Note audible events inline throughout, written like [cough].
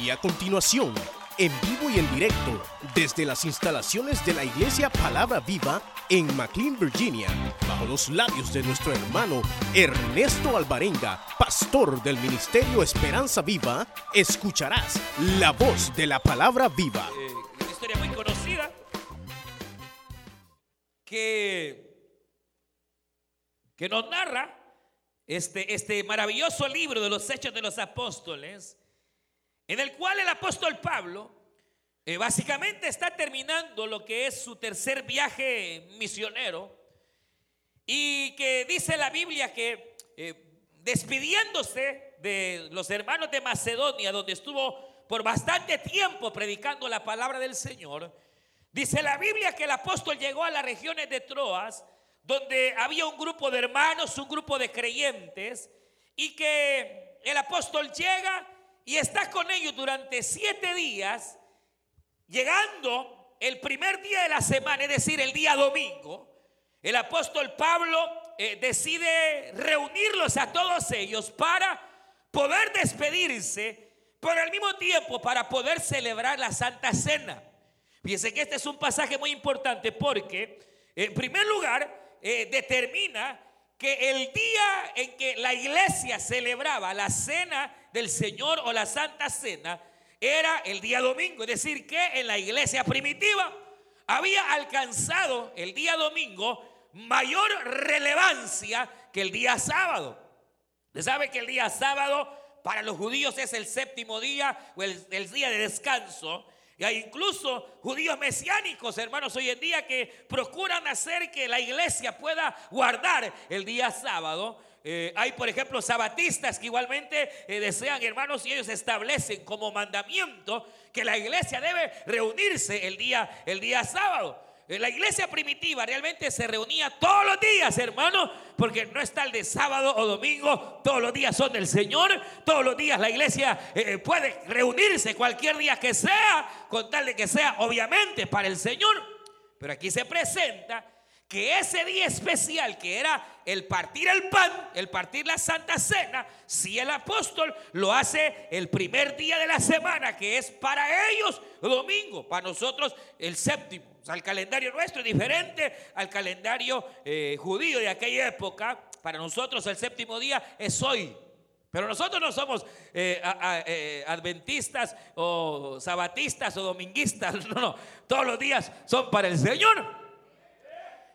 Y a continuación, en vivo y en directo, desde las instalaciones de la Iglesia Palabra Viva en McLean, Virginia, bajo los labios de nuestro hermano Ernesto Alvarenga, pastor del Ministerio Esperanza Viva, escucharás la voz de la Palabra Viva. Eh, una historia muy conocida que, que nos narra este, este maravilloso libro de los Hechos de los Apóstoles, en el cual el apóstol Pablo eh, básicamente está terminando lo que es su tercer viaje misionero y que dice la Biblia que eh, despidiéndose de los hermanos de Macedonia, donde estuvo por bastante tiempo predicando la palabra del Señor, dice la Biblia que el apóstol llegó a las regiones de Troas, donde había un grupo de hermanos, un grupo de creyentes, y que el apóstol llega y está con ellos durante siete días, llegando el primer día de la semana, es decir, el día domingo, el apóstol Pablo eh, decide reunirlos a todos ellos para poder despedirse, pero al mismo tiempo para poder celebrar la Santa Cena. Fíjense que este es un pasaje muy importante porque, en primer lugar, eh, determina que el día en que la iglesia celebraba la cena del Señor o la Santa Cena era el día domingo. Es decir, que en la iglesia primitiva había alcanzado el día domingo mayor relevancia que el día sábado. Usted sabe que el día sábado para los judíos es el séptimo día o el, el día de descanso. Y hay incluso judíos mesiánicos, hermanos, hoy en día que procuran hacer que la iglesia pueda guardar el día sábado. Eh, hay, por ejemplo, sabatistas que igualmente eh, desean, hermanos, y ellos establecen como mandamiento que la iglesia debe reunirse el día, el día sábado. Eh, la iglesia primitiva realmente se reunía todos los días, hermano, porque no está el de sábado o domingo, todos los días son del Señor, todos los días la iglesia eh, puede reunirse cualquier día que sea, con tal de que sea obviamente para el Señor. Pero aquí se presenta que ese día especial que era el partir el pan, el partir la santa cena, si el apóstol lo hace el primer día de la semana, que es para ellos domingo, para nosotros el séptimo. Sea, el calendario nuestro es diferente al calendario eh, judío de aquella época. Para nosotros el séptimo día es hoy. Pero nosotros no somos eh, eh, adventistas o sabatistas o dominguistas. [laughs] No, no. Todos los días son para el Señor.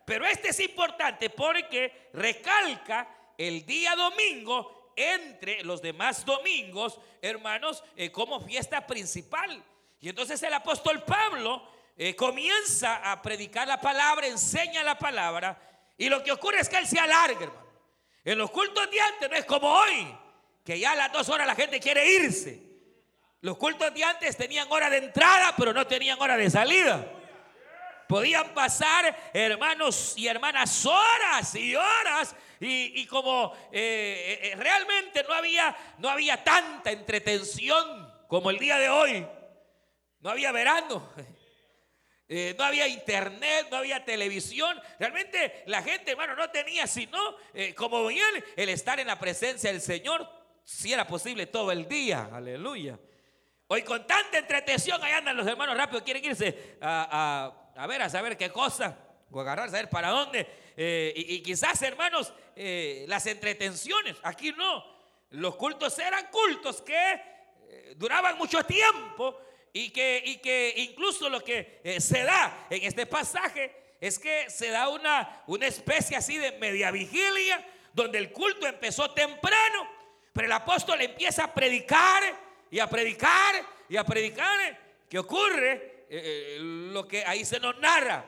Pero este es importante porque recalca el día domingo entre los demás domingos, hermanos, como fiesta principal. Y entonces el apóstol Pablo eh, comienza a predicar la palabra, enseña la palabra, y lo que ocurre es que él se alarga. En los cultos de antes no es como hoy, que ya a las dos horas la gente quiere irse. Los cultos de antes tenían hora de entrada, pero no tenían hora de salida. Podían pasar hermanos y hermanas horas y horas y, como eh, eh, realmente no había, no había tanta entretención como el día de hoy. No había verano. Eh, no había internet, no había televisión. Realmente la gente, hermano, no tenía sino, eh, como bien, el estar en la presencia del Señor, si era posible todo el día. Aleluya. Hoy con tanta entretención, ahí andan los hermanos rápido, quieren irse a, ver, a saber qué cosa, o agarrar, a saber para dónde. Eh, y, y, quizás, hermanos, las entretenciones, aquí no. Los cultos eran cultos que duraban mucho tiempo y que, y que incluso lo que eh, se da en este pasaje es que se da una, una especie así de media vigilia, donde el culto empezó temprano, pero el apóstol empieza a predicar y a predicar y a predicar. ¿Qué ocurre? Eh, eh, lo que ahí se nos narra.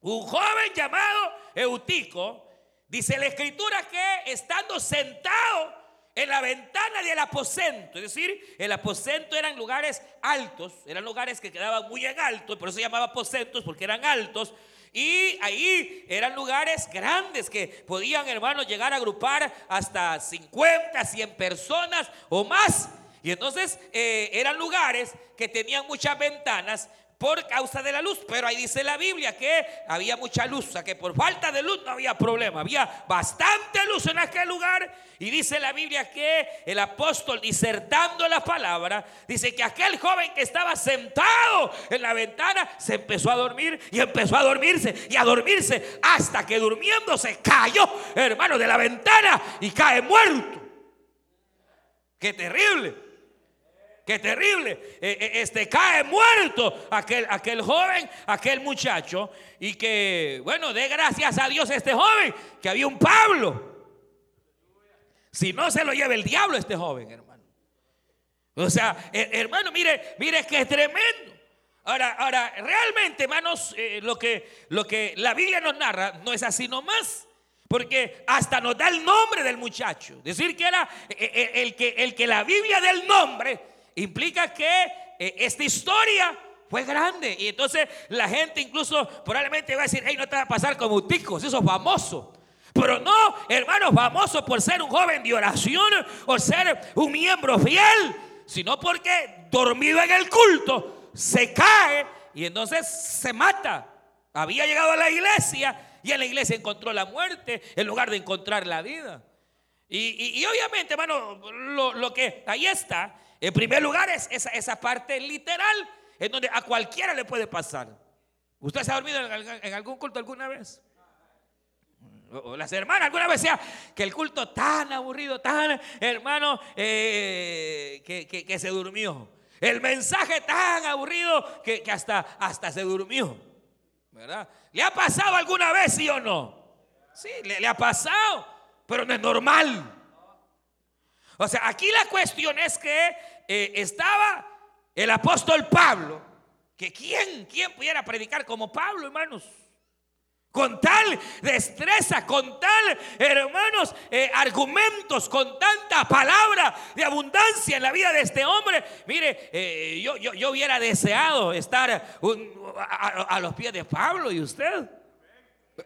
Un joven llamado Eutico, dice la escritura que estando sentado en la ventana del aposento. Es decir, el aposento eran lugares altos, eran lugares que quedaban muy en alto, por eso se llamaba aposentos, porque eran altos. Y ahí eran lugares grandes que podían, hermanos, llegar a agrupar hasta 50, 100 personas o más. Y entonces eh, eran lugares que tenían muchas ventanas, por causa de la luz. Pero ahí dice la Biblia que había mucha luz, o sea que por falta de luz no había problema. Había bastante luz en aquel lugar. Y dice la Biblia que el apóstol disertando la palabra, dice que aquel joven que estaba sentado en la ventana se empezó a dormir y empezó a dormirse y a dormirse hasta que durmiéndose cayó, hermano, de la ventana y cae muerto. Qué terrible. Qué terrible. Eh, eh, este cae muerto aquel, aquel joven, aquel muchacho. Y que, bueno, dé gracias a Dios este joven, que había un Pablo. Si no se lo lleva el diablo este joven, hermano. O sea, hermano, mire, mire que es tremendo. Ahora, ahora, realmente, hermanos, eh, lo, que, lo que la Biblia nos narra no es así nomás. Porque hasta nos da el nombre del muchacho. Decir que era el que, el que la Biblia del nombre implica que eh, esta historia fue grande. Y entonces la gente incluso probablemente va a decir, hey, no te va a pasar como ticos, eso es famoso. Pero no, hermano, famoso por ser un joven de oración o ser un miembro fiel, sino porque dormido en el culto se cae y entonces se mata. Había llegado a la iglesia y en la iglesia encontró la muerte en lugar de encontrar la vida. Y, obviamente, hermano, lo que ahí está en primer lugar es esa, parte literal, en donde a cualquiera le puede pasar. ¿Usted se ha dormido en, algún culto alguna vez? O las hermanas alguna vez sea que el culto tan aburrido, tan hermano, eh, que, se durmió. El mensaje tan aburrido que, hasta, hasta se durmió. ¿Verdad? ¿Le ha pasado alguna vez, sí o no? Sí, le ha pasado, pero no es normal. O sea, aquí la cuestión es que eh, estaba el apóstol Pablo, que quién, quién pudiera predicar como Pablo, hermanos. Con tal destreza, con tal, hermanos, eh, argumentos, con tanta palabra de abundancia en la vida de este hombre. Mire, eh, yo, yo, hubiera deseado estar a los pies de Pablo y usted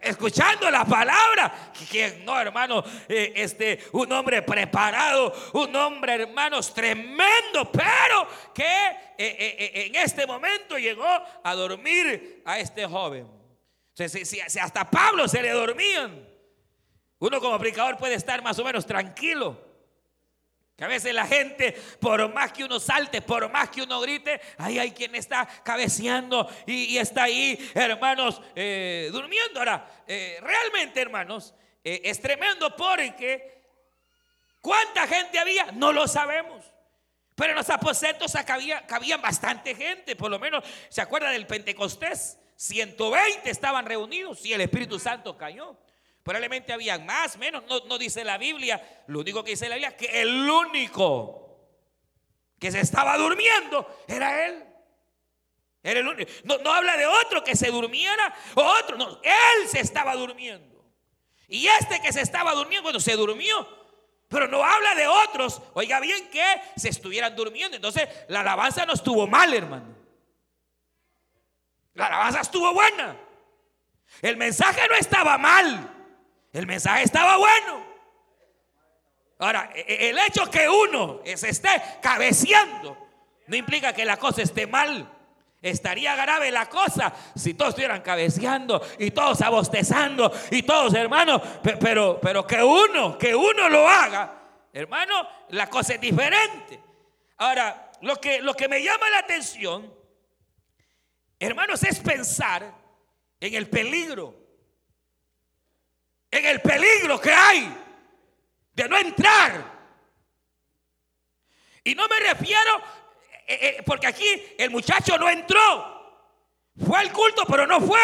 escuchando la palabra. Que no, hermano, eh, este, un hombre preparado, un hombre, hermanos, tremendo, pero que eh, eh, en este momento llegó a dormir a este joven. Si, hasta Pablo se le dormían, uno como predicador puede estar más o menos tranquilo. Que a veces la gente, por más que uno salte, por más que uno grite, ahí hay quien está cabeceando y, está ahí, hermanos, eh, durmiendo. Ahora, eh, realmente, hermanos, eh, es tremendo porque ¿cuánta gente había? No lo sabemos. Pero en los aposentos cabía, cabían bastante gente, por lo menos, ¿se acuerda del Pentecostés? 120 estaban reunidos y el Espíritu Santo cayó. Probablemente habían más, menos, no, dice la Biblia. Lo único que dice la Biblia es que el único que se estaba durmiendo era él. Era el único. No, no habla de otro que se durmiera o otro, no, él se estaba durmiendo. Y este que se estaba durmiendo, bueno, se durmió. Pero no habla de otros. Oiga bien que se estuvieran durmiendo. Entonces la alabanza no estuvo mal, hermano. La alabanza estuvo buena. El mensaje no estaba mal. El mensaje estaba bueno. Ahora, e, e, el hecho que uno se esté cabeceando no implica que la cosa esté mal. Estaría grave la cosa si todos estuvieran cabeceando y todos abostezando y todos, hermanos, pero, pero que uno, que uno lo haga, hermano, la cosa es diferente. Ahora, lo que, lo que me llama la atención, hermanos, es pensar en el peligro el peligro que hay de no entrar. Y no me refiero, eh, eh, porque aquí el muchacho no entró. Fue al culto, pero no fue.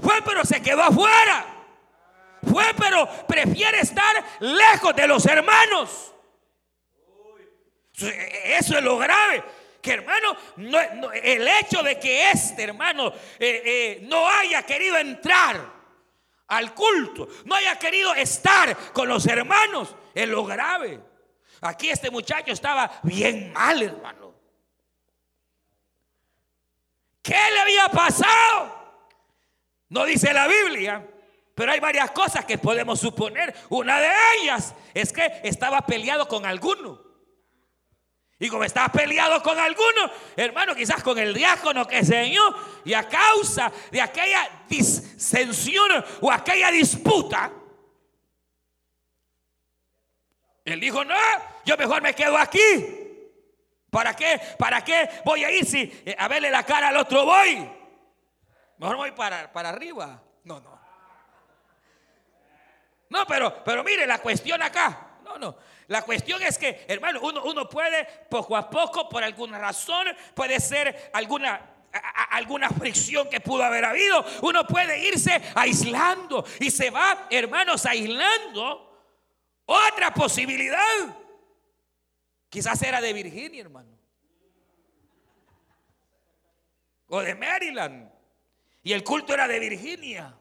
Fue, pero se quedó afuera. Fue, pero prefiere estar lejos de los hermanos. Eso es lo grave. Que hermano, el hecho de que este hermano eh, no haya querido entrar al culto, no haya querido estar con los hermanos, es lo grave. Aquí este muchacho estaba bien mal, hermano. ¿Qué le había pasado? No dice la Biblia, pero hay varias cosas que podemos suponer. Una de ellas es que estaba peleado con alguno. Y como estás peleado con alguno, hermano, quizás con el diácono que enseñó, y a causa de aquella disensión o aquella disputa, él dijo, no, yo mejor me quedo aquí. ¿Para qué? ¿Para qué voy a ir si eh, a verle la cara al otro voy? Mejor voy para, para arriba. No, no. No, pero, pero mire la cuestión acá. No, no. La cuestión es que, hermano, uno, puede poco a poco, por alguna razón, puede ser alguna alguna fricción que pudo haber habido, uno puede irse aislando y se va, hermanos, aislando. Otra posibilidad, quizás era de Virginia, hermano, o de Maryland, y el culto era de Virginia.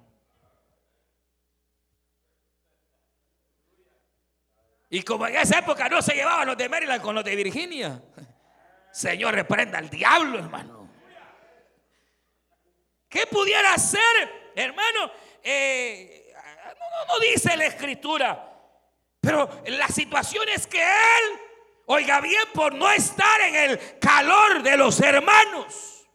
Y como en esa época no se llevaban los de Maryland con los de Virginia, Señor reprenda al diablo, hermano. ¿Qué pudiera hacer, hermano? Eh, no, dice la escritura, pero la situación es que él, oiga bien, por no estar en el calor de los hermanos,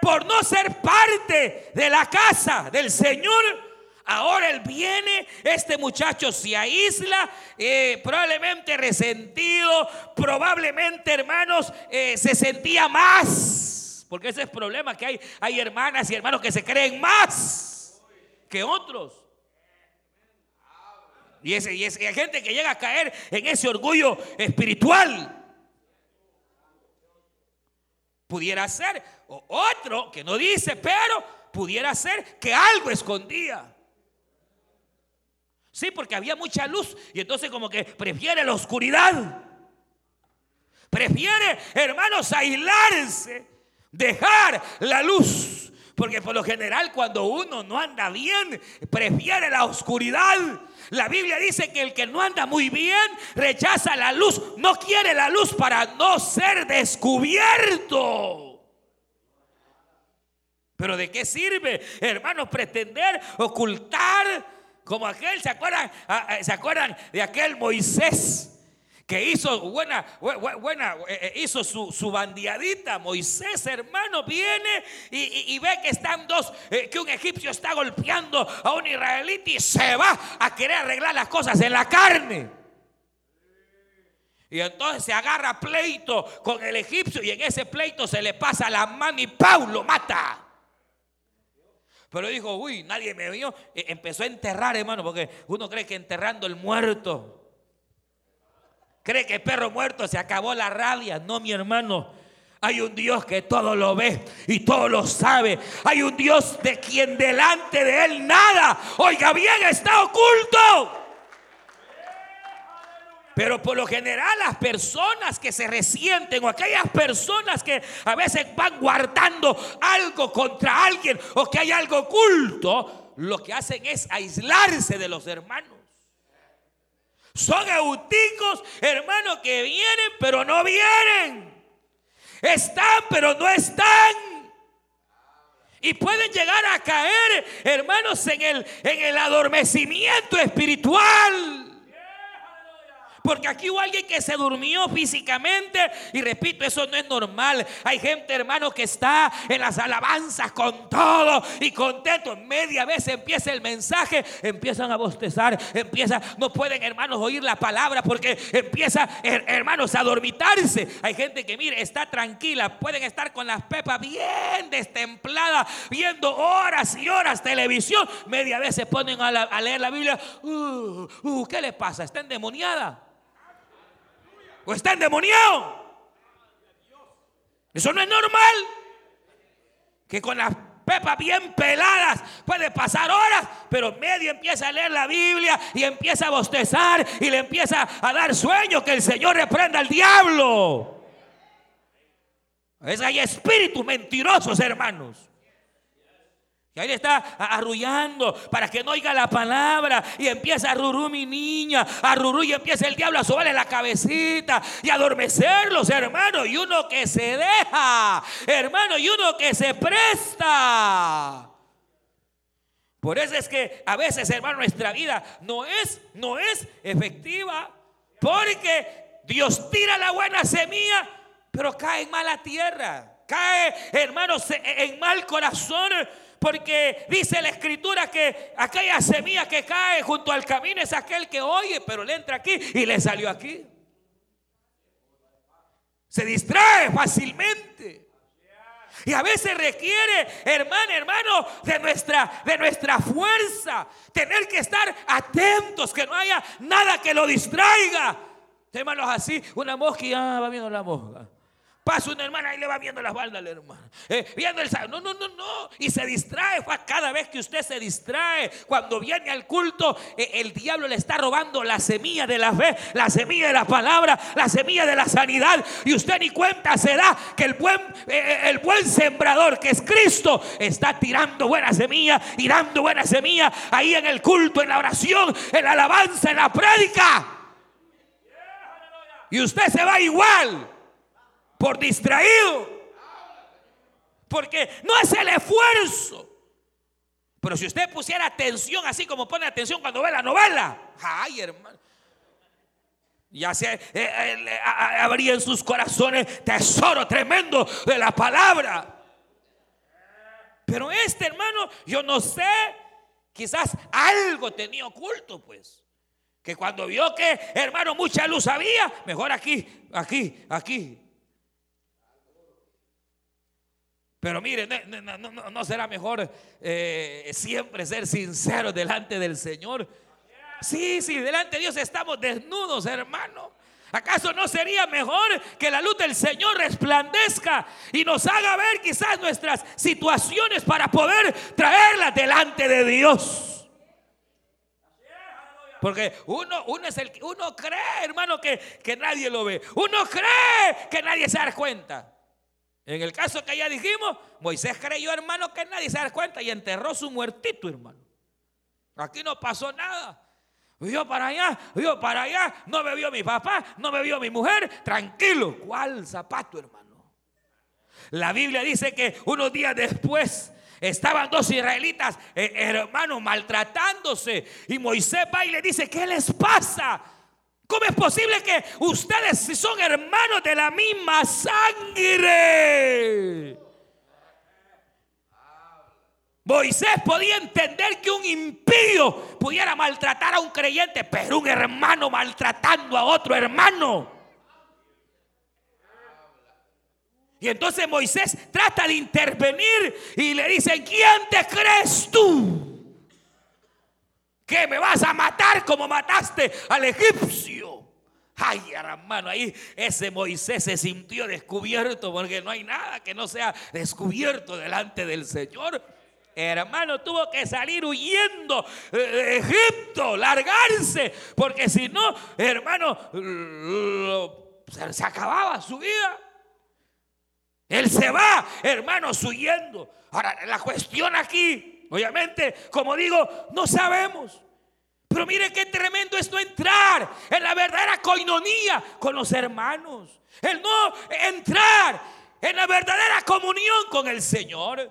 por no ser parte de la casa del Señor, Ahora él viene, este muchacho se aísla, eh, probablemente resentido, probablemente hermanos eh, se sentía más, porque ese es el problema que hay, hay hermanas y hermanos que se creen más que otros. Y, ese, y, hay gente que llega a caer en ese orgullo espiritual. Pudiera ser otro que no dice, pero pudiera ser que algo escondía. Sí, porque había mucha luz y entonces como que prefiere la oscuridad. Prefiere, hermanos, aislarse, dejar la luz. Porque por lo general cuando uno no anda bien, prefiere la oscuridad. La Biblia dice que el que no anda muy bien rechaza la luz, no quiere la luz para no ser descubierto. Pero ¿de qué sirve, hermanos, pretender ocultar como aquel, ¿se acuerdan? Ah, ah, ¿Se acuerdan de aquel Moisés? que hizo buena, buena, eh, eh, hizo su, su bandeadita. Moisés, hermano, viene y, ve que están dos, eh, que un egipcio está golpeando a un israelita y se va a querer arreglar las cosas en la carne. Y entonces se agarra pleito con el egipcio y en ese pleito se le pasa la mano y Paulo mata. Pero dijo, uy, nadie me vio. E, empezó a enterrar, hermano, porque uno cree que enterrando el muerto. Cree que el perro muerto se acabó la rabia. No, mi hermano. Hay un Dios que todo lo ve y todo lo sabe. Hay un Dios de quien delante de él nada, oiga bien, está oculto. Pero por lo general las personas que se resienten o aquellas personas que a veces van guardando algo contra alguien o que hay algo oculto, lo que hacen es aislarse de los hermanos. Son euticos, hermanos, que vienen pero no vienen. Están pero no están. Y pueden llegar a caer, hermanos, en el, en el adormecimiento espiritual. Porque aquí hubo alguien que se durmió físicamente. Y repito, eso no es normal. Hay gente, hermano, que está en las alabanzas con todo y contento. Media vez empieza el mensaje, empiezan a bostezar, empieza, no pueden, hermanos, oír la palabra porque empieza, hermanos, a dormitarse. Hay gente que, mire, está tranquila, pueden estar con las pepas bien destempladas, viendo horas y horas televisión. Media vez se ponen a, leer la Biblia. Uh, uh, ¿Qué le pasa? ¿Está endemoniada? O está endemoniado. Eso no es normal. Que con las pepas bien peladas puede pasar horas, pero medio empieza a leer la Biblia y empieza a bostezar y le empieza a dar sueño que el Señor reprenda al diablo. Es hay espíritus mentirosos, hermanos. Y ahí está arrullando para que no oiga la palabra. Y empieza a rurú mi niña, a rurú y empieza el diablo a sobarle la cabecita y a adormecerlos, hermano. Y uno que se deja, hermano, y uno que se presta. Por eso es que a veces, hermano, nuestra vida no es, no es efectiva. Porque Dios tira la buena semilla, pero cae en mala tierra. Cae, hermanos, en mal corazón. Porque dice la escritura que aquella semilla que cae junto al camino es aquel que oye, pero le entra aquí y le salió aquí. Se distrae fácilmente. Y a veces requiere, hermano, hermano, de nuestra, de nuestra fuerza. Tener que estar atentos, que no haya nada que lo distraiga. Témalos así, una mosca y va viendo la mosca. Pasa una hermana y le va viendo las baldas al hermano. Eh, viendo el No, no, no, no. Y se distrae. Cada vez que usted se distrae, cuando viene al culto, eh, el diablo le está robando la semilla de la fe, la semilla de la palabra, la semilla de la sanidad. Y usted ni cuenta se da que el buen, eh, el buen sembrador, que es Cristo, está tirando buena semilla y dando buena semilla ahí en el culto, en la oración, en la alabanza, en la prédica. Y usted se va igual por distraído. Porque no es el esfuerzo. Pero si usted pusiera atención, así como pone atención cuando ve la novela, ay hermano, ya se eh, eh, habría en sus corazones tesoro tremendo de la palabra. Pero este hermano, yo no sé, quizás algo tenía oculto, pues. Que cuando vio que, hermano, mucha luz había, mejor aquí, aquí, aquí, Pero mire, no, será mejor eh, siempre ser sincero delante del Señor. Sí, sí, delante de Dios estamos desnudos, hermano. ¿Acaso no sería mejor que la luz del Señor resplandezca y nos haga ver quizás nuestras situaciones para poder traerlas delante de Dios? Porque uno, uno es el uno cree, hermano, que, que nadie lo ve. Uno cree que nadie se da cuenta. En el caso que ya dijimos, Moisés creyó, hermano, que nadie se da cuenta y enterró su muertito, hermano. Aquí no pasó nada. Vio para allá, vio para allá, no me vio mi papá, no me vio mi mujer, tranquilo. ¿Cuál zapato, hermano? La Biblia dice que unos días después estaban dos israelitas, eh, hermanos, maltratándose. Y Moisés va y le dice, ¿qué les pasa? ¿Cómo es posible que ustedes, si son hermanos de la misma sangre? Moisés podía entender que un impío pudiera maltratar a un creyente, pero un hermano maltratando a otro hermano. Y entonces Moisés trata de intervenir y le dice, ¿quién te crees tú? ¿Qué me vas a matar como mataste al egipcio? Ay, hermano, ahí ese Moisés se sintió descubierto porque no hay nada que no sea descubierto delante del Señor. Hermano, tuvo que salir huyendo de Egipto, largarse, porque si no, hermano, se acababa su vida. Él se va, hermanos, huyendo. Ahora, la cuestión aquí Obviamente, como digo, no sabemos. Pero mire qué tremendo es no entrar en la verdadera coinonía con los hermanos. El no entrar en la verdadera comunión con el Señor.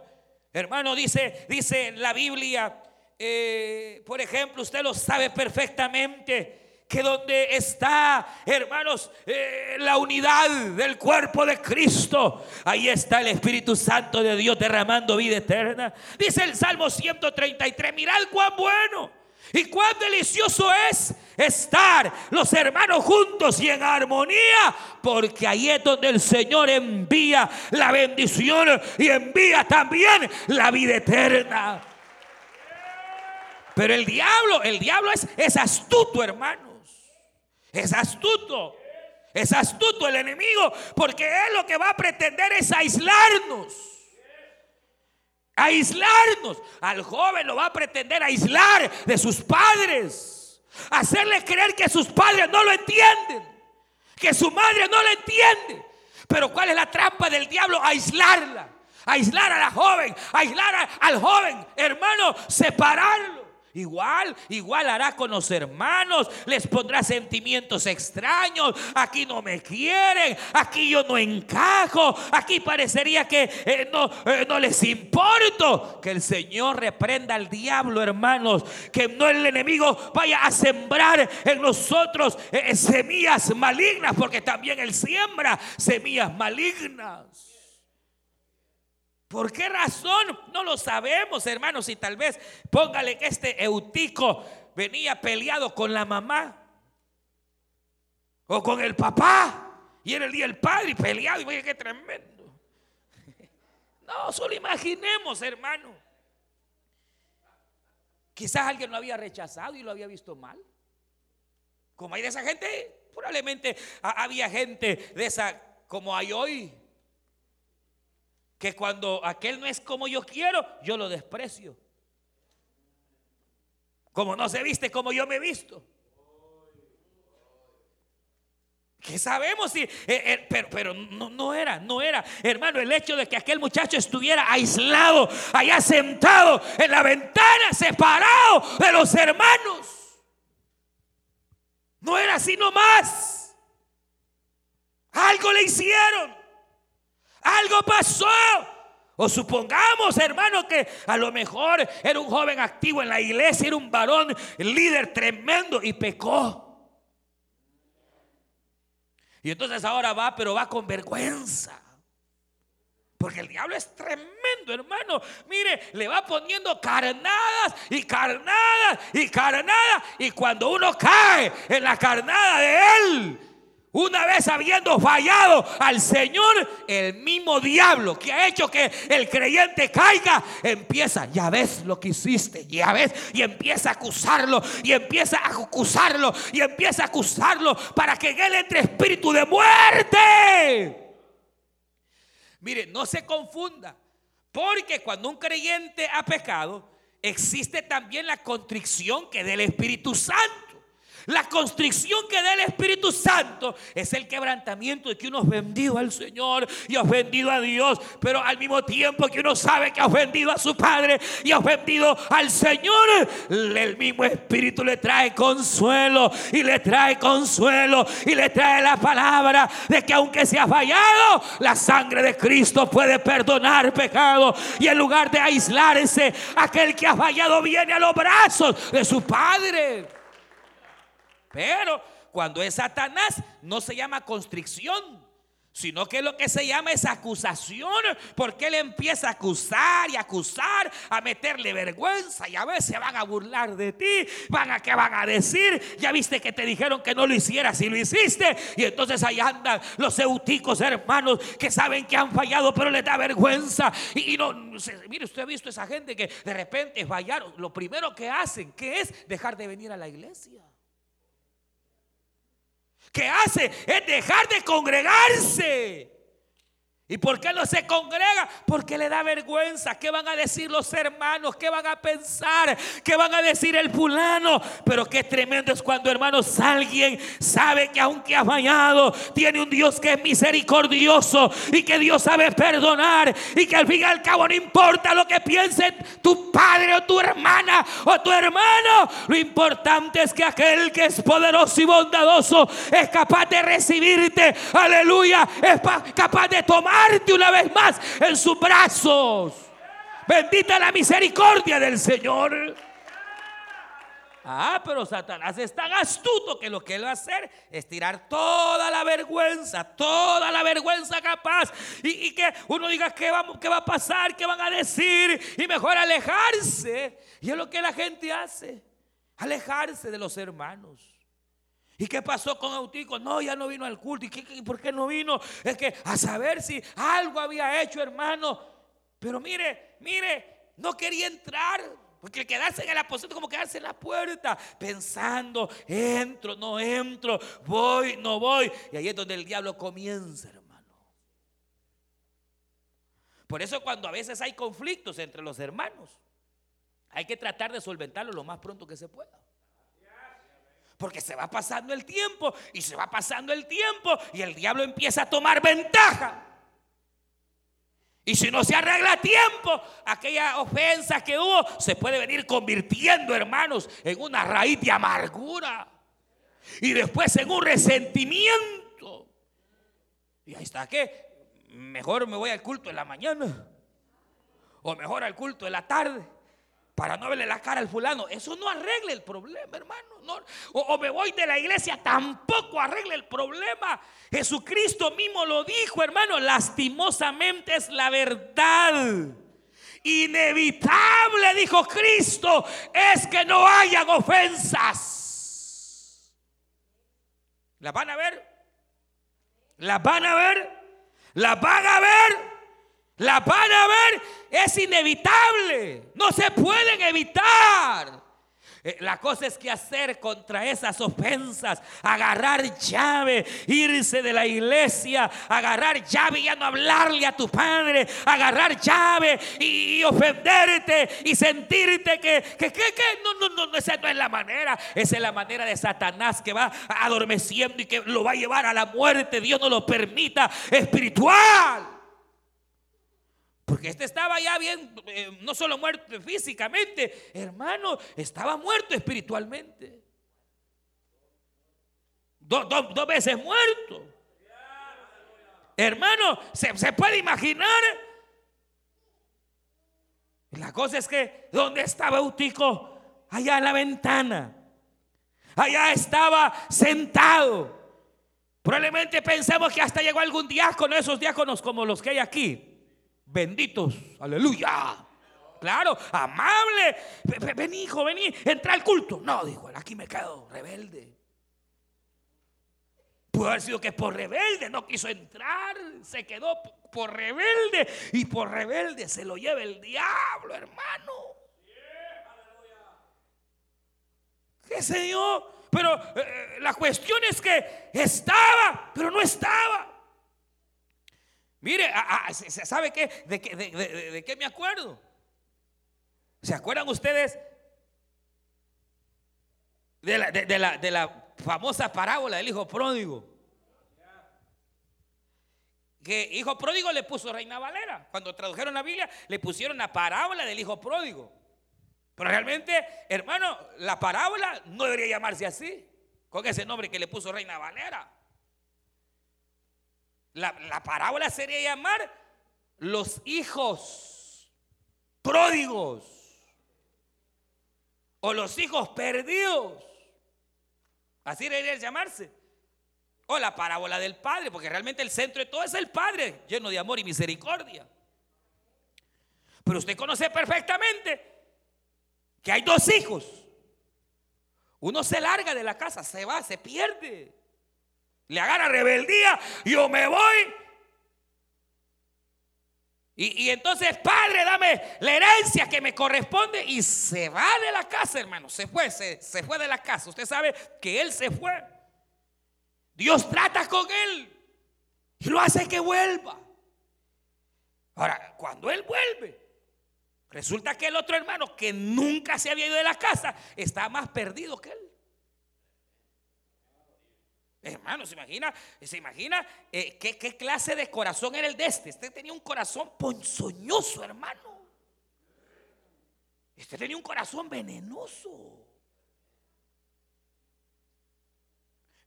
Hermano, dice, dice la Biblia, eh, por ejemplo, usted lo sabe perfectamente que donde está, hermanos, eh, la unidad del cuerpo de Cristo, ahí está el Espíritu Santo de Dios derramando vida eterna. Dice el Salmo 133, mirad cuán bueno y cuán delicioso es estar los hermanos juntos y en armonía, porque ahí es donde el Señor envía la bendición y envía también la vida eterna. Pero el diablo, el diablo es, es astuto, hermano. Es astuto. Es astuto el enemigo porque él lo que va a pretender es aislarnos. Aislarnos. Al joven lo va a pretender aislar de sus padres. Hacerle creer que sus padres no lo entienden. Que su madre no lo entiende. Pero ¿cuál es la trampa del diablo? Aislarla. Aislar a la joven. Aislar al joven. Hermano, separarlo. Igual, igual hará con los hermanos, les pondrá sentimientos extraños. Aquí no me quieren, aquí yo no encajo, aquí parecería que eh, no, eh, no les importo. Que el Señor reprenda al diablo, hermanos, que no el enemigo vaya a sembrar en nosotros eh, semillas malignas, porque también él siembra semillas malignas. ¿Por qué razón? No lo sabemos, hermanos. Y tal vez póngale que este Eutico venía peleado con la mamá o con el papá. Y era el día del padre peleado. Y vaya qué tremendo. [laughs] No, solo imaginemos, hermano. Quizás alguien lo había rechazado y lo había visto mal. Como hay de esa gente, probablemente había gente de esa como hay hoy que cuando aquel no es como yo quiero, yo lo desprecio. Como no se viste como yo me he visto. Que sabemos si, eh, eh, pero, pero no, no, era, no era, hermano, el hecho de que aquel muchacho estuviera aislado, allá sentado en la ventana, separado de los hermanos. No era así nomás. Algo le hicieron. Algo pasó. O supongamos, hermano, que a lo mejor era un joven activo en la iglesia, era un varón líder tremendo y pecó. Y entonces ahora va, pero va con vergüenza. Porque el diablo es tremendo, hermano. Mire, le va poniendo carnadas y carnadas y carnadas. Y cuando uno cae en la carnada de él, una vez habiendo fallado al Señor, el mismo diablo que ha hecho que el creyente caiga, empieza, ya ves lo que hiciste, ya ves, y empieza a acusarlo, y empieza a acusarlo, y empieza a acusarlo para que en él entre espíritu de muerte. Mire, no se confunda, porque cuando un creyente ha pecado, existe también la contrición que del Espíritu Santo. La constricción que da el Espíritu Santo es el quebrantamiento de que uno ha ofendido al Señor y ofendido a Dios, pero al mismo tiempo que uno sabe que ha ofendido a su Padre y ha ofendido al Señor, el mismo Espíritu le trae consuelo y le trae consuelo y le trae la palabra de que aunque se ha fallado, la sangre de Cristo puede perdonar pecado y en lugar de aislarse, aquel que ha fallado viene a los brazos de su Padre. Pero cuando es Satanás no se llama constricción, sino que lo que se llama es acusación, porque él empieza a acusar y acusar, a meterle vergüenza y a veces van a burlar de ti, van a que van a decir, ya viste que te dijeron que no lo hicieras y lo hiciste, y entonces ahí andan los euticos hermanos que saben que han fallado, pero les da vergüenza. Y, no, mire usted ha visto esa gente que de repente fallaron, lo primero que hacen, que es dejar de venir a la iglesia que hace es dejar de congregarse. ¿Y por qué no se congrega? Porque le da vergüenza. ¿Qué van a decir los hermanos? ¿Qué van a pensar? ¿Qué van a decir el fulano? Pero qué tremendo es cuando, hermanos, alguien sabe que aunque ha fallado, tiene un Dios que es misericordioso y que Dios sabe perdonar y que al fin y al cabo no importa lo que piense tu padre o tu hermana o tu hermano. Lo importante es que aquel que es poderoso y bondadoso es capaz de recibirte. Aleluya. Es capaz de tomar una vez más en sus brazos. Bendita la misericordia del Señor. Ah, pero Satanás es tan astuto que lo que él va a hacer es tirar toda la vergüenza, toda la vergüenza capaz. Y, que uno diga ¿qué va, va a pasar, qué van a decir. Y mejor alejarse. Y es lo que la gente hace. Alejarse de los hermanos. ¿Y qué pasó con Eutico? No, ya no vino al culto. ¿Y, por qué no vino? Es que a saber si algo había hecho, hermano. Pero mire, mire, no quería entrar. Porque quedarse en el aposento como quedarse en la puerta, pensando, entro, no entro, voy, no voy. Y ahí es donde el diablo comienza, hermano. Por eso cuando a veces hay conflictos entre los hermanos, hay que tratar de solventarlo lo más pronto que se pueda. Porque se va pasando el tiempo y se va pasando el tiempo y el diablo empieza a tomar ventaja. Y si no se arregla a tiempo, aquella ofensa que hubo se puede venir convirtiendo, hermanos, en una raíz de amargura. Y después en un resentimiento. Y ahí está que mejor me voy al culto en la mañana. O mejor al culto en la tarde para no verle la cara al fulano. Eso no arregla el problema, hermano. O, me voy de la iglesia, tampoco arregla el problema. Jesucristo mismo lo dijo, hermano. Lastimosamente es la verdad. Inevitable, dijo Cristo, es que no hayan ofensas. ¿La van a ver? ¿La van a ver? ¿La van a ver? La van a ver, es inevitable, no se pueden evitar. Eh, la cosa es que hacer contra esas ofensas, agarrar llave, irse de la iglesia, agarrar llave y ya no hablarle a tu padre, agarrar llave y, ofenderte y sentirte que, que, que, que, no, no, no, esa no es la manera, esa es la manera de Satanás que va adormeciendo y que lo va a llevar a la muerte, Dios no lo permita, espiritual. Porque este estaba ya bien, eh, no solo muerto físicamente, hermano, estaba muerto espiritualmente. dos veces muerto. Hermano, ¿se, ¿se, puede imaginar? La cosa es que, ¿dónde estaba Eutico? Allá en la ventana. Allá estaba sentado. Probablemente pensemos que hasta llegó algún diácono, esos diáconos como los que hay aquí benditos, aleluya. Claro, amable. Ven, hijo, vení, entra al culto. No, dijo, aquí me quedo, rebelde. Pudo haber sido que por rebelde no quiso entrar, se quedó por rebelde y por rebelde se lo lleva el diablo, hermano. ¿Qué señor? Pero eh, la cuestión es que estaba, pero no estaba. Mire, ¿sabe qué? ¿De, qué? de, qué me acuerdo? ¿Se acuerdan ustedes de la, de la, famosa parábola del hijo pródigo? Que hijo pródigo le puso Reina Valera. Cuando tradujeron la Biblia, le pusieron la parábola del hijo pródigo. Pero realmente, hermano, la parábola no debería llamarse así, con ese nombre que le puso Reina Valera. La, parábola sería llamar los hijos pródigos o los hijos perdidos. Así debería llamarse. O la parábola del Padre, porque realmente el centro de todo es el Padre, lleno de amor y misericordia. Pero usted conoce perfectamente que hay dos hijos. Uno se larga de la casa, se va, se pierde. Le agarra rebeldía, yo me voy. Y, entonces, padre, dame la herencia que me corresponde. Y se va de la casa, hermano. Se fue, se, se fue de la casa. Usted sabe que él se fue. Dios trata con él y lo hace que vuelva. Ahora, cuando él vuelve, resulta que el otro hermano que nunca se había ido de la casa está más perdido que él. Hermano, ¿se imagina? ¿Se imagina eh, ¿qué, qué, clase de corazón era el de este? Este tenía un corazón ponzoñoso, hermano. Este tenía un corazón venenoso.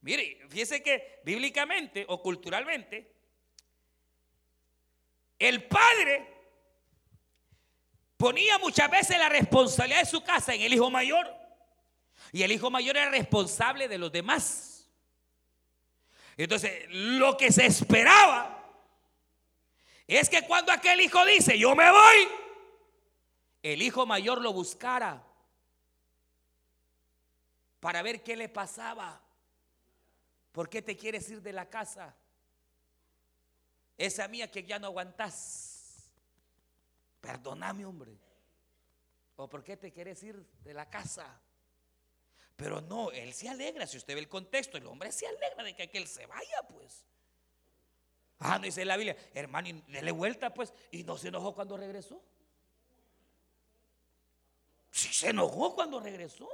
Mire, fíjese que bíblicamente o culturalmente, el padre ponía muchas veces la responsabilidad de su casa en el hijo mayor. Y el hijo mayor era responsable de los demás. Entonces, lo que se esperaba es que cuando aquel hijo dice, yo me voy, el hijo mayor lo buscara para ver qué le pasaba. ¿Por qué te quieres ir de la casa? Esa mía que ya no aguantas. Perdóname, hombre. ¿O por qué te quieres ir de la casa? Pero no, él se alegra, si usted ve el contexto, el hombre se alegra de que aquel se vaya, pues. Ah, no dice la Biblia, hermano, y dele vuelta, pues, y no se enojó cuando regresó. Sí, se enojó cuando regresó.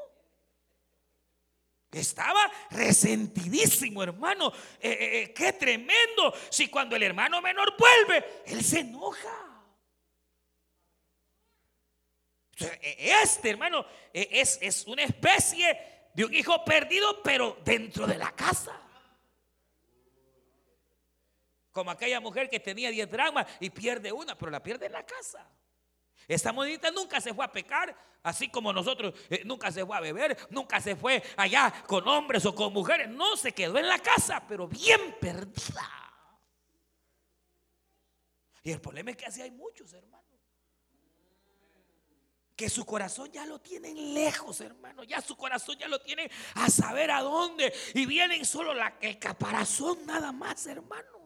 Estaba resentidísimo, hermano. Eh, eh, eh, qué tremendo. Si cuando el hermano menor vuelve, él se enoja. E, e, este hermano e, es, es una especie de un hijo perdido, pero dentro de la casa. Como aquella mujer que tenía 10 dramas y pierde una, pero la pierde en la casa. Esta monedita nunca se fue a pecar, así como nosotros eh, nunca se fue a beber, nunca se fue allá con hombres o con mujeres. No, se quedó en la casa, pero bien perdida. Y el problema es que así hay muchos, hermanos. Que su corazón ya lo tienen lejos, hermano. Ya su corazón ya lo tienen a saber a dónde. Y vienen solo la, el caparazón nada más, hermano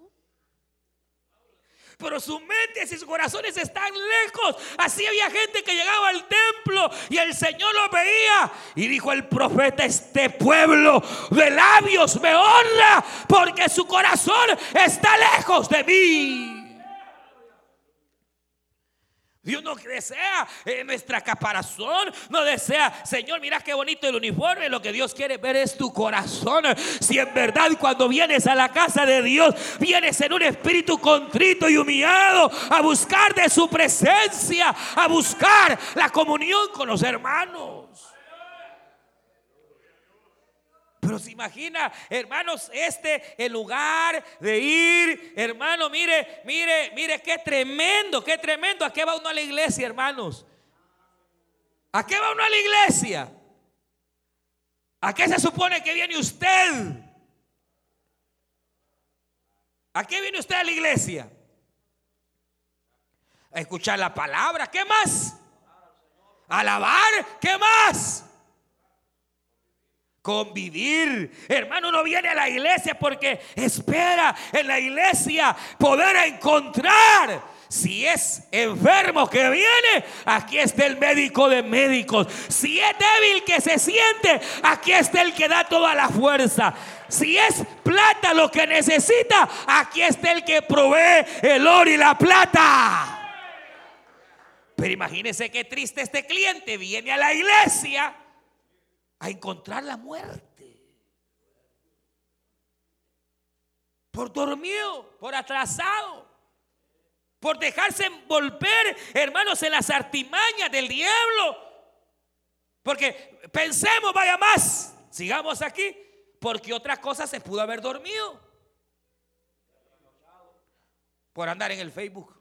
pero su mente y sus corazones están lejos. Así había gente que llegaba al templo y el Señor lo veía y dijo el profeta, este pueblo de labios me honra porque su corazón está lejos de mí. Dios no desea en nuestra caparazón, no desea, Señor, mira qué bonito el uniforme, lo que Dios quiere ver es tu corazón. Si en verdad cuando vienes a la casa de Dios, vienes en un espíritu contrito y humillado a buscar de su presencia, a buscar la comunión con los hermanos. Pero se imagina, hermanos, este el lugar de ir, hermano, mire, mire, mire qué tremendo, qué tremendo. ¿A qué va uno a la iglesia, hermanos? ¿A qué va uno a la iglesia? ¿A qué se supone que viene usted? ¿A qué viene usted a la iglesia? A escuchar la palabra, ¿qué más? Alabar, ¿qué más? Convivir. Hermano, no viene a la iglesia porque espera en la iglesia poder encontrar. Si es enfermo que viene, aquí está el médico de médicos. Si es débil que se siente, aquí está el que da toda la fuerza. Si es plata lo que necesita, aquí está el que provee el oro y la plata. Pero imagínese qué triste este cliente viene a la iglesia a encontrar la muerte. Por dormido, por atrasado, por dejarse envolver, hermanos, en las artimañas del diablo. Porque pensemos, vaya más, sigamos aquí, porque otra cosa se pudo haber dormido. Por andar en el Facebook.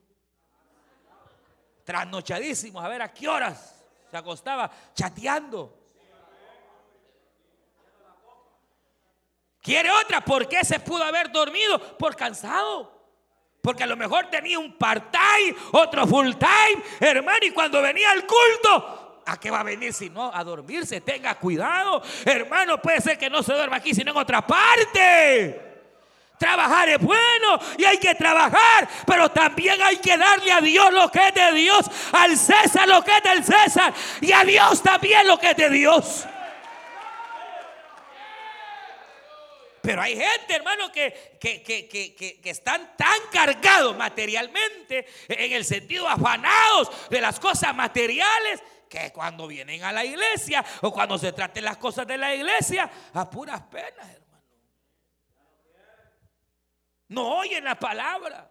Trasnochadísimos, a ver a qué horas se acostaba chateando. Quiere otra. ¿Por qué se pudo haber dormido? Por cansado. Porque a lo mejor tenía un part-time, otro full-time, hermano, y cuando venía al culto, ¿a qué va a venir si no? A dormirse. Tenga cuidado, hermano. Puede ser que no se duerma aquí, sino en otra parte. Trabajar es bueno y hay que trabajar, pero también hay que darle a Dios lo que es de Dios, al César lo que es del César y a Dios también lo que es de Dios. Pero hay gente, hermano, que, que, están tan cargados materialmente, en el sentido afanados de las cosas materiales, que cuando vienen a la iglesia o cuando se traten las cosas de la iglesia, a puras penas, hermano. No oyen la palabra.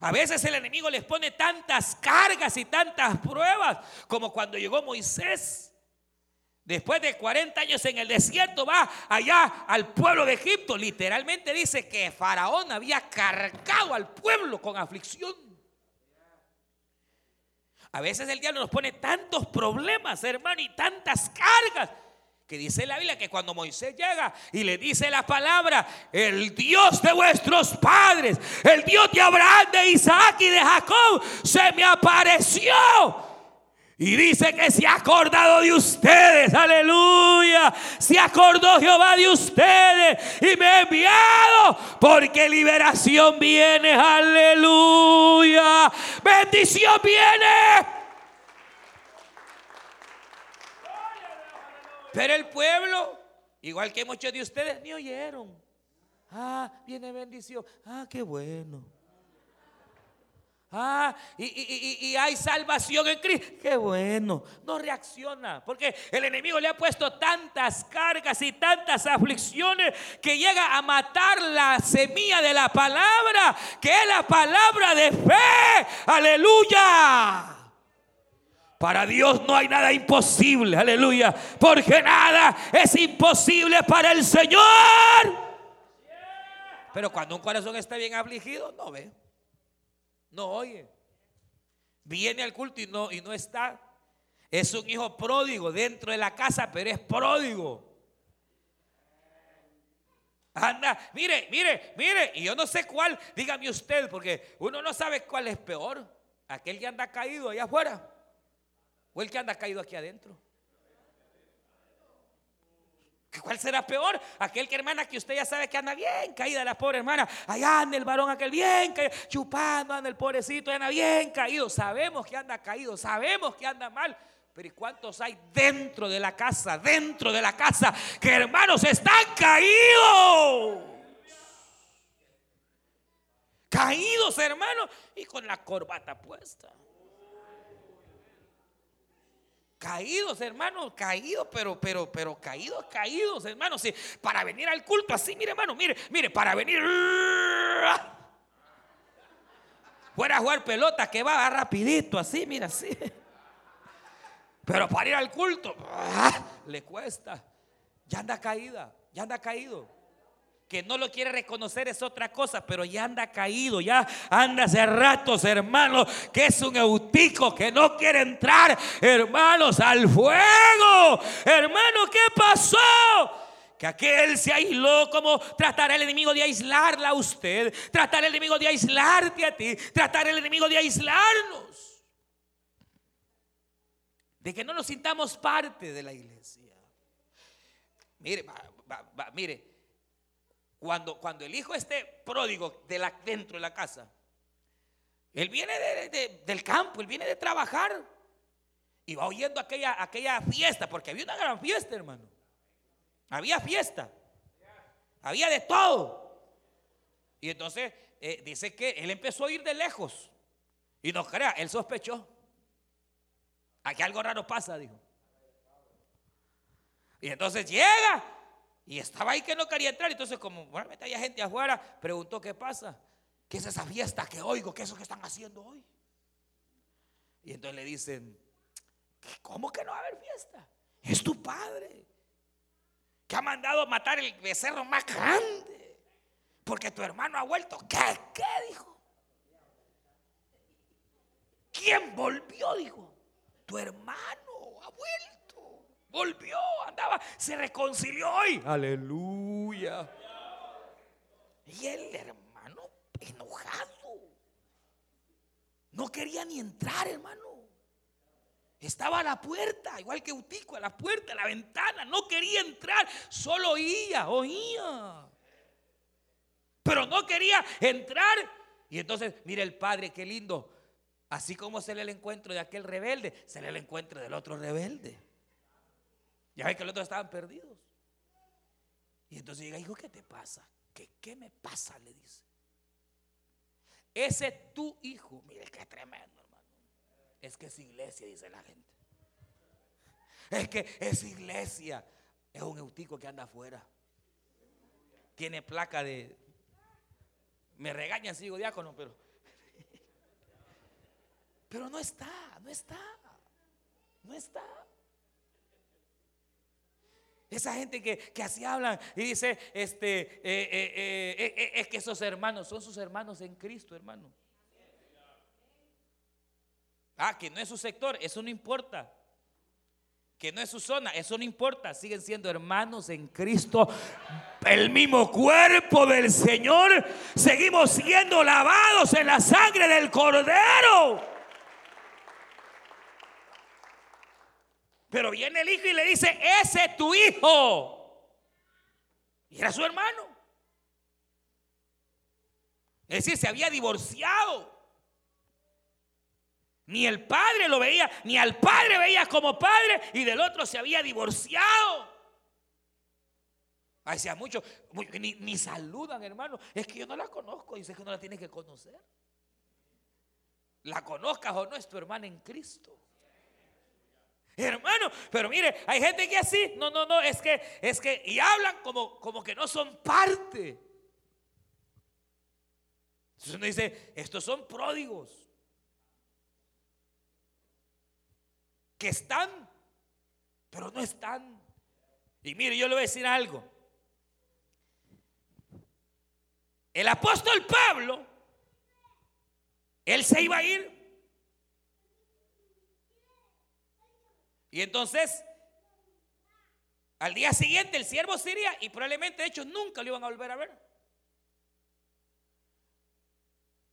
A veces el enemigo les pone tantas cargas y tantas pruebas como cuando llegó Moisés Después de 40 años en el desierto va allá al pueblo de Egipto. Literalmente dice que Faraón había cargado al pueblo con aflicción. A veces el diablo nos pone tantos problemas, hermano, y tantas cargas. Que dice la Biblia que cuando Moisés llega y le dice la palabra, el Dios de vuestros padres, el Dios de Abraham, de Isaac y de Jacob, se me apareció y dice que se ha acordado de ustedes, aleluya. Se acordó Jehová de ustedes y me ha enviado porque liberación viene, aleluya. Bendición viene. Pero el pueblo, igual que muchos de ustedes, ni oyeron. Ah, viene bendición. Ah, qué bueno. Ah, y, hay salvación en Cristo. Qué bueno. No reacciona. Porque el enemigo le ha puesto tantas cargas y tantas aflicciones que llega a matar la semilla de la palabra, que es la palabra de fe. Aleluya. Para Dios no hay nada imposible, aleluya, porque nada es imposible para el Señor. Pero cuando un corazón está bien afligido, no ve, no oye. Viene al culto y no, y no está. Es un hijo pródigo dentro de la casa, pero es pródigo. Anda, mire, mire, mire, y yo no sé cuál, dígame usted, porque uno no sabe cuál es peor. Aquel que anda caído allá afuera o el que anda caído aquí adentro. ¿Cuál será peor? Aquel que hermana que usted ya sabe que anda bien caída, la pobre hermana. Allá anda el varón aquel bien caído, chupando, anda el pobrecito, anda bien caído. Sabemos que anda caído, sabemos que anda mal. Pero ¿y cuántos hay dentro de la casa, dentro de la casa, que hermanos están caídos? Caídos, hermanos, y con la corbata puesta. Caídos, hermanos, caídos, pero, pero, pero caídos, caídos, hermanos. Sí, para venir al culto así, mire, hermano, mire, mire, para venir. Fuera a jugar pelota que va rapidito, así, mira, así. Pero para ir al culto, ¡ah! le cuesta. Ya anda caída, ya anda caído. Que no lo quiere reconocer es otra cosa, pero ya anda caído, ya anda hace ratos, hermanos, que es un eutico que no quiere entrar, hermanos, al fuego. Hermano, ¿qué pasó? Que aquel se aisló como tratar el enemigo de aislarla a usted, tratar el enemigo de aislarte a ti, tratar el enemigo de aislarnos de que no nos sintamos parte de la iglesia. Mire, mire, cuando, cuando el hijo esté pródigo dentro de la casa, él viene del campo, él viene de trabajar y va oyendo aquella, aquella fiesta, porque había una gran fiesta, hermano. Había fiesta, había de todo. Y entonces eh, dice que él empezó a ir de lejos. Y no crea, él sospechó. Aquí algo raro pasa, dijo. Y entonces llega y estaba ahí que no quería entrar. Entonces, como bueno, había gente afuera, preguntó: ¿Qué pasa? ¿Qué es esa fiesta que oigo? ¿Qué es eso que están haciendo hoy? Y entonces le dicen: ¿Cómo que no va a haber fiesta? Es tu padre que ha mandado matar el becerro más grande porque tu hermano ha vuelto. ¿Qué? ¿Qué? Dijo. ¿Quién volvió? Dijo tu hermano ha vuelto, volvió, andaba, se reconcilió hoy. Aleluya. Y el hermano enojado. No quería ni entrar, hermano. Estaba a la puerta, igual que Utico, a la puerta, a la ventana. No quería entrar, solo oía, oía. Pero no quería entrar. Y entonces, mire el padre, qué lindo. Así como se le el encuentro de aquel rebelde, se le el encuentro del otro rebelde. Ya ve que los otros estaban perdidos. Y entonces llega, hijo, ¿qué te pasa? ¿Qué, ¿Qué me pasa? Le dice. Ese tu hijo, mire qué tremendo, hermano. Es que es iglesia, dice la gente. Es que es iglesia. Es un eutico que anda afuera. Tiene placa de. Me regañan, sigo diácono, pero [laughs] pero no está, no está, no está. Esa gente que, así hablan y dice, este, eh, eh, eh, es que esos hermanos son sus hermanos en Cristo, hermano. Ah, que no es su sector, eso no importa. Que no es su zona, eso no importa. Siguen siendo hermanos en Cristo. El mismo cuerpo del Señor. Seguimos siendo lavados en la sangre del Cordero. Pero viene el hijo y le dice, ese es tu hijo. Y era su hermano. Es decir, se había divorciado. Ni el padre lo veía, ni al padre veía como padre, y del otro se había divorciado. Ahí mucho, ni, ni, saludan, hermano. Es que yo no la conozco, dice que no la tienes que conocer. La conozcas o no, es tu hermana en Cristo. Hermano, pero mire, hay gente que así, no, no, no, es que, es que, y hablan como, como que no son parte. Entonces uno dice, estos son pródigos. que están, pero no están. Y mire, yo le voy a decir algo. El apóstol Pablo, él se iba a ir. Y entonces, al día siguiente el siervo se iría y probablemente de hecho nunca lo iban a volver a ver.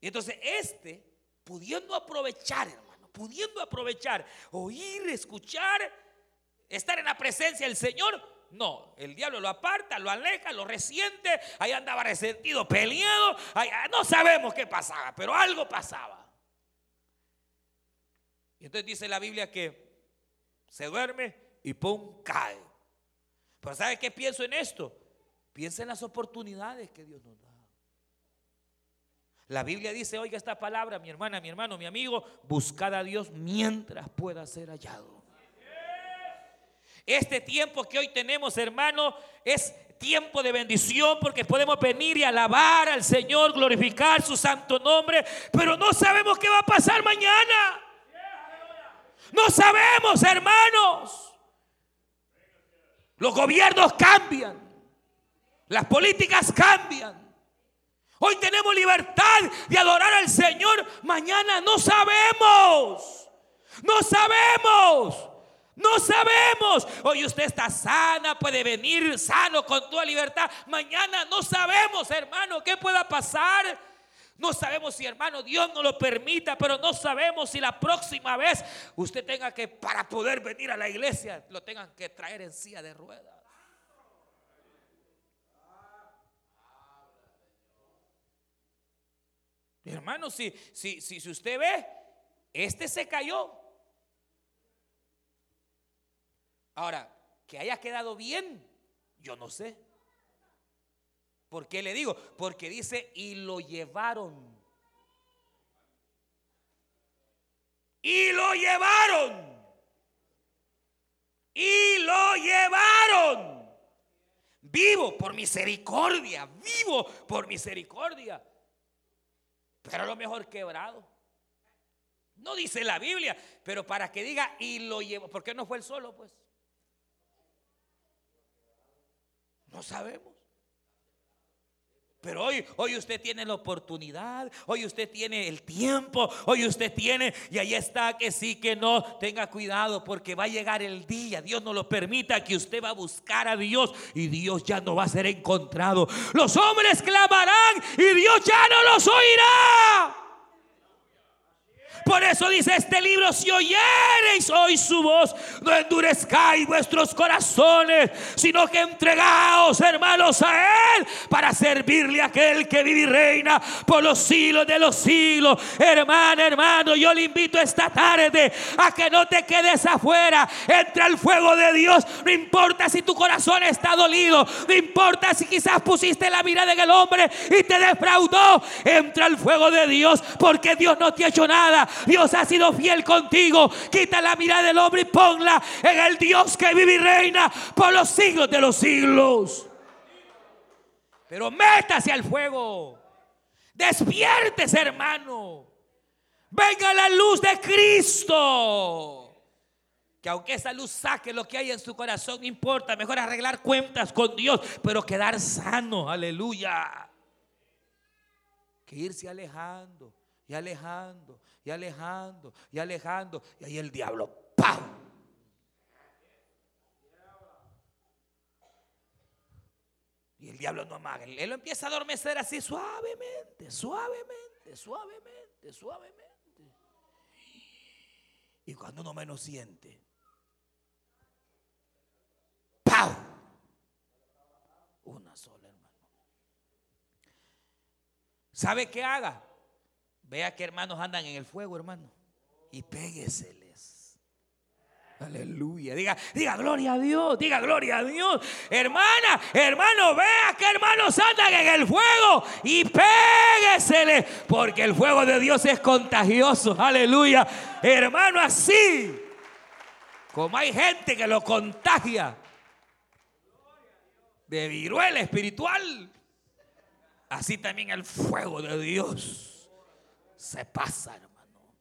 Y entonces este, pudiendo aprovechar, hermano, pudiendo aprovechar, oír, escuchar, estar en la presencia del Señor, no, el diablo lo aparta, lo aleja, lo resiente. Ahí andaba resentido, peleado. no sabemos qué pasaba, pero algo pasaba. Y entonces dice la Biblia que se duerme y pum, cae. Pero ¿sabe qué pienso en esto? Piensa en las oportunidades que Dios nos da. La Biblia dice, oiga esta palabra, mi hermana, mi hermano, mi amigo, buscad a Dios mientras pueda ser hallado. Este tiempo que hoy tenemos, hermano, es tiempo de bendición porque podemos venir y alabar al Señor, glorificar su santo nombre, pero no sabemos qué va a pasar mañana. No sabemos, hermanos. Los gobiernos cambian, las políticas cambian. Hoy tenemos libertad de adorar al Señor, mañana no sabemos. No sabemos. No sabemos. Hoy usted está sana, puede venir sano con toda libertad. Mañana no sabemos, hermano, qué pueda pasar. No sabemos si, hermano, Dios no lo permita, pero no sabemos si la próxima vez usted tenga que, para poder venir a la iglesia, lo tengan que traer en silla de ruedas. Hermano, si, si, si usted ve, este se cayó. Ahora, que haya quedado bien, yo no sé. ¿Por qué le digo? Porque dice, y lo llevaron. Y lo llevaron. Y lo llevaron. Vivo por misericordia, vivo por misericordia. Pero a lo mejor quebrado. No dice la Biblia, pero para que diga y lo llevó, ¿por qué no fue el solo pues? No sabemos. Pero hoy, hoy usted tiene la oportunidad, hoy usted tiene el tiempo, hoy usted tiene, y ahí está que sí, que no, tenga cuidado porque va a llegar el día, Dios no lo permita, que usted va a buscar a Dios y Dios ya no va a ser encontrado. Los hombres clamarán y Dios ya no los oirá. Por eso dice este libro, si oyereis hoy su voz, no endurezcáis vuestros corazones, sino que entregaos, hermanos, a Él para servirle a aquel que vive y reina por los siglos de los siglos. Hermano, hermano, yo le invito esta tarde a que no te quedes afuera. Entra el fuego de Dios. No importa si tu corazón está dolido, no importa si quizás pusiste la mirada en el hombre y te defraudó. Entra el fuego de Dios porque Dios no te ha hecho nada. Dios ha sido fiel contigo. Quita la mirada del hombre y ponla en el Dios que vive y reina por los siglos de los siglos. Pero métase al fuego. Despiértese, hermano. Venga la luz de Cristo. Que aunque esa luz saque lo que hay en su corazón, no importa. Mejor arreglar cuentas con Dios, pero quedar sano. Aleluya. Que irse alejando y alejando y alejando y alejando. Y ahí el diablo, ¡pam! Y el diablo no amaga. Él lo empieza a adormecer así suavemente, suavemente, suavemente, suavemente. Y cuando uno menos siente, ¡pau! Una sola, hermano. ¿Sabe qué haga? Vea que hermanos andan en el fuego, hermano. Y pégueseles. Aleluya. Diga, diga gloria a Dios. Diga gloria a Dios. Hermana, hermano, vea que hermanos andan en el fuego. Y pégueseles. Porque el fuego de Dios es contagioso. Aleluya. Hermano, así. Como hay gente que lo contagia. De viruela espiritual. Así también el fuego de Dios se pasa, hermano.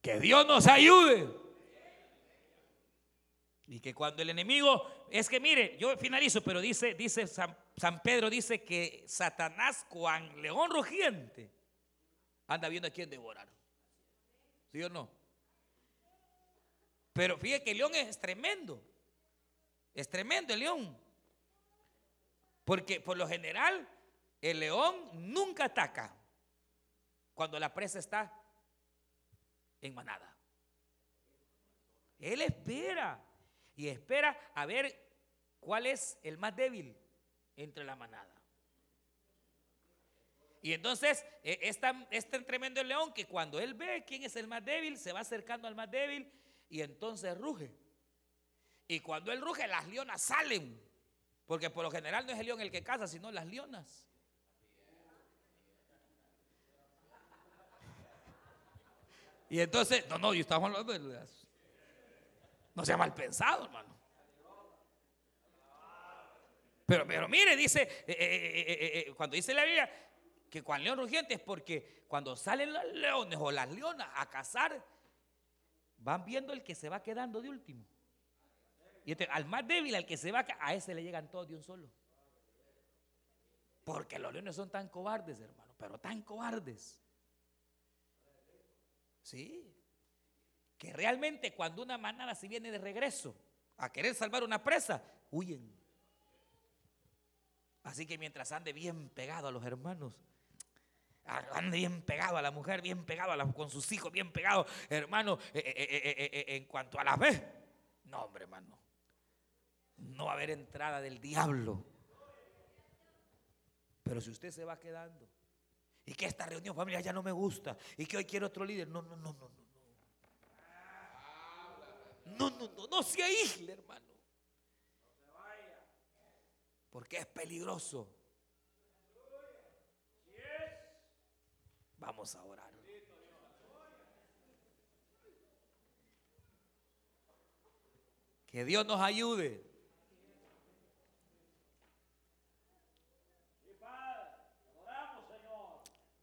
Que Dios nos ayude. Y que cuando el enemigo, es que mire, yo finalizo, pero dice, dice San, San Pedro, dice que Satanás, cuan león rugiente, anda viendo a quién devorar. ¿Sí o no? Pero fíjate que el león es tremendo. Es tremendo el león. Porque por lo general el león nunca ataca cuando la presa está en manada. Él espera y espera a ver cuál es el más débil entre la manada. Y entonces e, es tremendo el león que cuando él ve quién es el más débil, se va acercando al más débil y entonces ruge. Y cuando él ruge, las leonas salen. Porque por lo general no es el león el que caza, sino las leonas. Y entonces, no, no, yo estamos hablando de las. No sea mal pensado, hermano. Pero, pero mire, dice, eh, eh, eh, cuando dice la Biblia que cuando león rugiente es porque cuando salen los leones o las leonas a cazar, van viendo el que se va quedando de último. Y este, al más débil, al que se va, a ese le llegan todos de un solo. Porque los leones son tan cobardes, hermano, pero tan cobardes. Sí. Que realmente cuando una manada se viene de regreso a querer salvar una presa, huyen. Así que mientras ande bien pegado a los hermanos, ande bien pegado a la mujer, bien pegado a con sus hijos, bien pegado, hermano, eh, eh, eh, en cuanto a la vez, no, hombre, hermano, no va a haber entrada del diablo. Pero si usted se va quedando y que esta reunión familiar ya no me gusta y que hoy quiero otro líder, no, no, no, no, no. No, no, no, no se aísle, hermano. Porque es peligroso. Vamos a orar. Que Dios nos ayude.